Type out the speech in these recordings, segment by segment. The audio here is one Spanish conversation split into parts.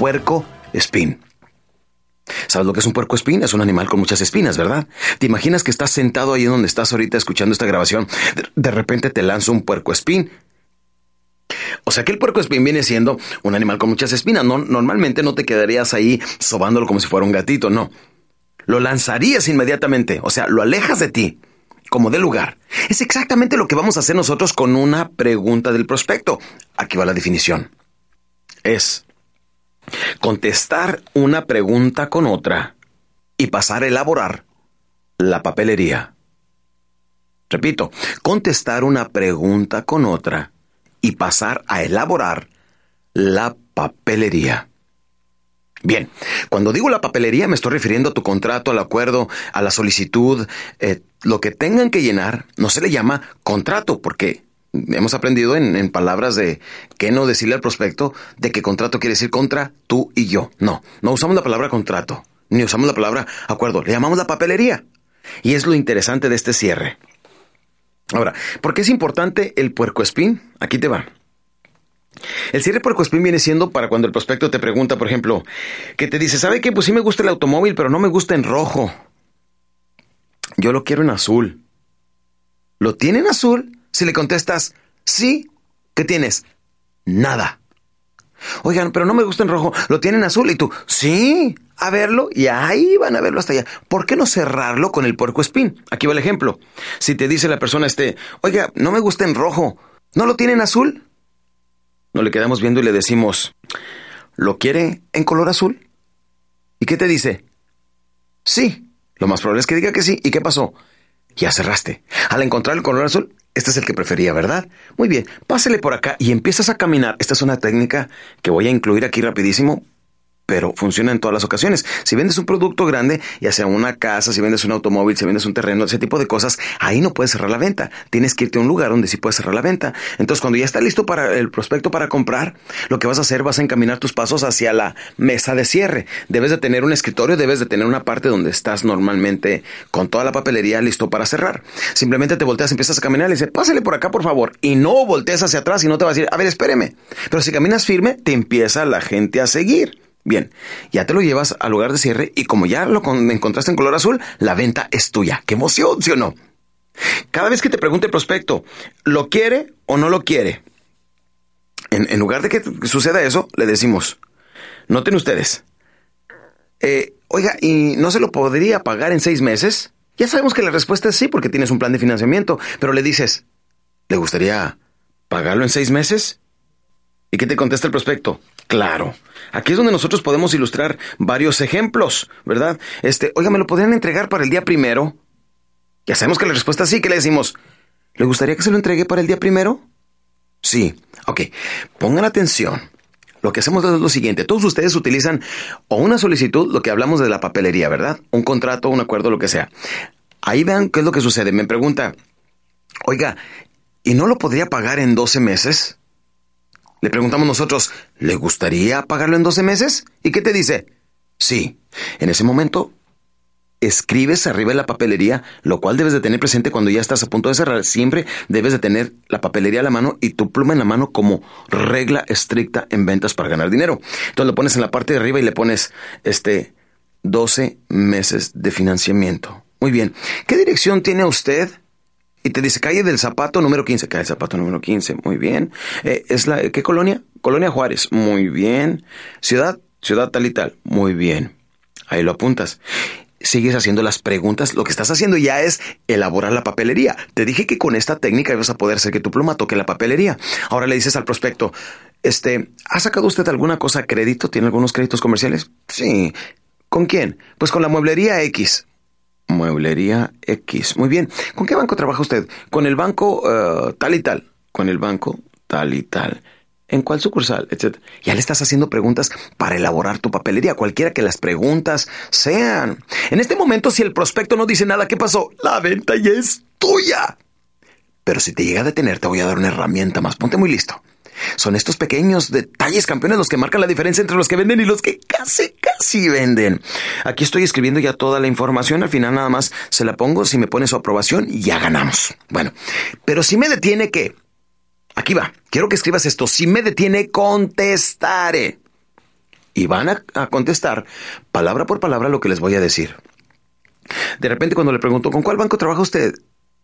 Puerco espín. ¿Sabes lo que es un puerco espín? Es un animal con muchas espinas, ¿verdad? ¿Te imaginas que estás sentado ahí donde estás ahorita escuchando esta grabación? De, repente te lanza un puerco espín. O sea que el puerco espín viene siendo un animal con muchas espinas. No, normalmente no te quedarías ahí sobándolo como si fuera un gatito, no. Lo lanzarías inmediatamente, o sea, lo alejas de ti, como de lugar. Es exactamente lo que vamos a hacer nosotros con una pregunta del prospecto. Aquí va la definición. Es contestar una pregunta con otra y pasar a elaborar la papelería. Repito, contestar una pregunta con otra y pasar a elaborar la papelería. Bien, cuando digo la papelería me estoy refiriendo a tu contrato, al acuerdo, a la solicitud, eh, lo que tengan que llenar no se le llama contrato porque hemos aprendido en, palabras de qué no decirle al prospecto de que contrato quiere decir contra tú y yo. No, no usamos la palabra contrato, ni usamos la palabra acuerdo, le llamamos la papelería. Y es lo interesante de este cierre. Ahora, ¿por qué es importante el puercoespín? Aquí te va. El cierre puercoespín viene siendo para cuando el prospecto te pregunta, por ejemplo, que te dice, ¿sabe qué? Pues sí me gusta el automóvil, pero no me gusta en rojo. Yo lo quiero en azul. ¿Lo tiene en azul? Si le contestas sí, ¿qué tienes? Nada. Oigan, pero no me gusta en rojo, lo tienen azul y tú, sí, a verlo y ahí van a verlo hasta allá. ¿Por qué no cerrarlo con el puerco espín? Aquí va el ejemplo. Si te dice la persona este, oiga, no me gusta en rojo, ¿no lo tienen azul? No le quedamos viendo y le decimos, ¿lo quiere en color azul? ¿Y qué te dice? Sí. Lo más probable es que diga que sí. ¿Y qué pasó? Ya cerraste. Al encontrar el color azul, este es el que prefería, ¿verdad? Muy bien, pásele por acá y empiezas a caminar. Esta es una técnica que voy a incluir aquí rapidísimo pero funciona en todas las ocasiones. Si vendes un producto grande, ya sea una casa, si vendes un automóvil, si vendes un terreno, ese tipo de cosas, ahí no puedes cerrar la venta. Tienes que irte a un lugar donde sí puedes cerrar la venta. Entonces, cuando ya está listo para el prospecto para comprar, lo que vas a hacer, vas a encaminar tus pasos hacia la mesa de cierre. Debes de tener un escritorio, debes de tener una parte donde estás normalmente con toda la papelería listo para cerrar. Simplemente te volteas, empiezas a caminar y dices, pásale por acá, por favor. Y no voltees hacia atrás y no te vas a decir, a ver, espéreme. Pero si caminas firme, te empieza la gente a seguir. Bien, ya te lo llevas al lugar de cierre y como ya lo encontraste en color azul, la venta es tuya. ¡Qué emoción, sí o no! Cada vez que te pregunte el prospecto, ¿lo quiere o no lo quiere? En, lugar de que suceda eso, le decimos, noten ustedes, eh, oiga, ¿y no se lo podría pagar en seis meses? Ya sabemos que la respuesta es sí porque tienes un plan de financiamiento, pero le dices, ¿le gustaría pagarlo en seis meses? ¿Y qué te contesta el prospecto? Claro. Aquí es donde nosotros podemos ilustrar varios ejemplos, ¿verdad? Este, oiga, ¿me lo podrían entregar para el día primero? Ya sabemos que la respuesta es sí, ¿qué le decimos? ¿Le gustaría que se lo entregue para el día primero? Sí. Ok. Pongan atención. Lo que hacemos es lo siguiente. Todos ustedes utilizan o una solicitud, lo que hablamos de la papelería, ¿verdad? Un contrato, un acuerdo, lo que sea. Ahí vean qué es lo que sucede. Me pregunta, oiga, ¿y no lo podría pagar en 12 meses? Le preguntamos nosotros, ¿le gustaría pagarlo en 12 meses? ¿Y qué te dice? Sí. En ese momento, escribes arriba en la papelería, lo cual debes de tener presente cuando ya estás a punto de cerrar. Siempre debes de tener la papelería a la mano y tu pluma en la mano como regla estricta en ventas para ganar dinero. Entonces lo pones en la parte de arriba y le pones este 12 meses de financiamiento. Muy bien. ¿Qué dirección tiene usted? Y te dice calle del zapato número 15. Calle del zapato número 15. Muy bien. Eh, ¿Es la, ¿Qué colonia? Colonia Juárez. Muy bien. Ciudad, ciudad tal y tal. Muy bien. Ahí lo apuntas. Sigues haciendo las preguntas. Lo que estás haciendo ya es elaborar la papelería. Te dije que con esta técnica ibas a poder hacer que tu pluma toque la papelería. Ahora le dices al prospecto, este, ¿ha sacado usted alguna cosa a crédito? ¿Tiene algunos créditos comerciales? Sí. ¿Con quién? Pues con la mueblería X. Mueblería X. Muy bien. ¿Con qué banco trabaja usted? Con el banco eh, tal y tal. con el banco tal y tal. ¿En cuál sucursal? Etcétera. Ya le estás haciendo preguntas para elaborar tu papelería, cualquiera que las preguntas sean. En este momento, si el prospecto no dice nada, ¿qué pasó? La venta ya es tuya. Pero si te llega a detener, te voy a dar una herramienta más. Ponte muy listo. Son estos pequeños detalles campeones los que marcan la diferencia entre los que venden y los que casi, casi venden. Aquí estoy escribiendo ya toda la información. Al final nada más se la pongo. Si me pone su aprobación, ya ganamos. Bueno, pero si me detiene, ¿qué? Aquí va. Quiero que escribas esto. Si me detiene, contestaré. Y van a, contestar palabra por palabra lo que les voy a decir. De repente cuando le pregunto, ¿con cuál banco trabaja usted?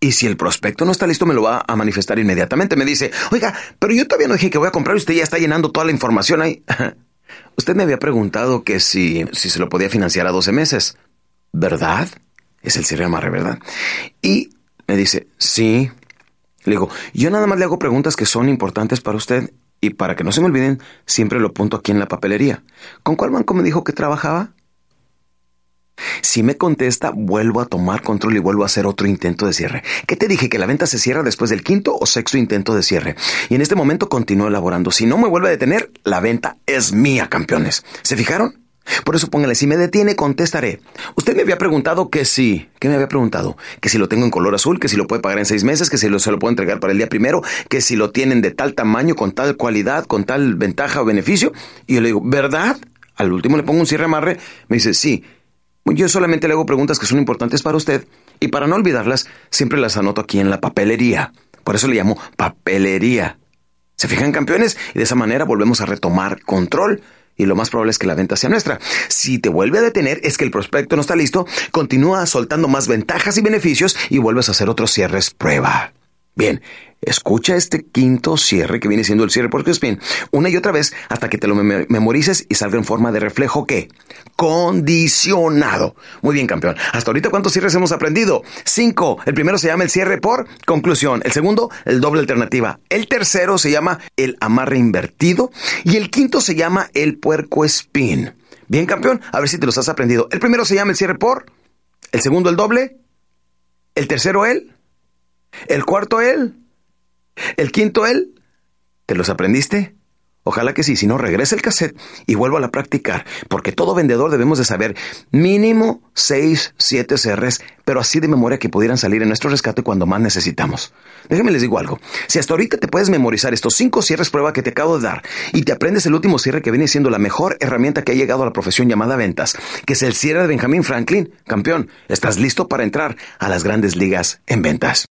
Y si el prospecto no está listo, me lo va a manifestar inmediatamente. Me dice, oiga, pero yo todavía no dije que voy a comprar usted ya está llenando toda la información ahí. usted me había preguntado que si, si se lo podía financiar a 12 meses. ¿Verdad? Es el cierre amarre, ¿verdad? Y me dice, sí. Le digo, yo nada más le hago preguntas que son importantes para usted y para que no se me olviden, siempre lo apunto aquí en la papelería. ¿Con cuál banco me dijo que trabajaba? Si me contesta, vuelvo a tomar control y vuelvo a hacer otro intento de cierre. ¿Qué te dije? ¿Que la venta se cierra después del quinto o sexto intento de cierre? Y en este momento continúo elaborando. Si no me vuelve a detener, la venta es mía, campeones. ¿Se fijaron? Por eso póngale, si me detiene, contestaré. Usted me había preguntado que sí. ¿Qué me había preguntado? Que si lo tengo en color azul, que si lo puede pagar en seis meses, que si lo, se lo puedo entregar para el día primero, que si lo tienen de tal tamaño, con tal cualidad, con tal ventaja o beneficio. Y yo le digo, ¿verdad? Al último le pongo un cierre amarre. Me dice, sí. Yo solamente le hago preguntas que son importantes para usted y para no olvidarlas, siempre las anoto aquí en la papelería. Por eso le llamo papelería. ¿Se fijan, campeones? Y de esa manera volvemos a retomar control y lo más probable es que la venta sea nuestra. Si te vuelve a detener, es que el prospecto no está listo, continúa soltando más ventajas y beneficios y vuelves a hacer otros cierres prueba. Bien, escucha este quinto cierre que viene siendo el cierre por spin una y otra vez hasta que te lo memorices y salga en forma de reflejo que condicionado. Muy bien, campeón. Hasta ahorita cuántos cierres hemos aprendido? Cinco. El primero se llama el cierre por conclusión. El segundo, el doble alternativa. El tercero se llama el amarre invertido y el quinto se llama el puerco spin. Bien, campeón. A ver si te los has aprendido. El primero se llama el cierre por. El segundo el doble. El tercero el el cuarto él. El quinto él. ¿Te los aprendiste? Ojalá que sí, si no regrese el cassette y vuelvo a practicar, porque todo vendedor debemos de saber mínimo 6, 7 CRs, pero así de memoria que pudieran salir en nuestro rescate cuando más necesitamos. Déjenme les digo algo, si hasta ahorita te puedes memorizar estos 5 cierres prueba que te acabo de dar y te aprendes el último cierre que viene siendo la mejor herramienta que ha llegado a la profesión llamada ventas, que es el cierre de Benjamin Franklin, campeón, estás listo para entrar a las grandes ligas en ventas.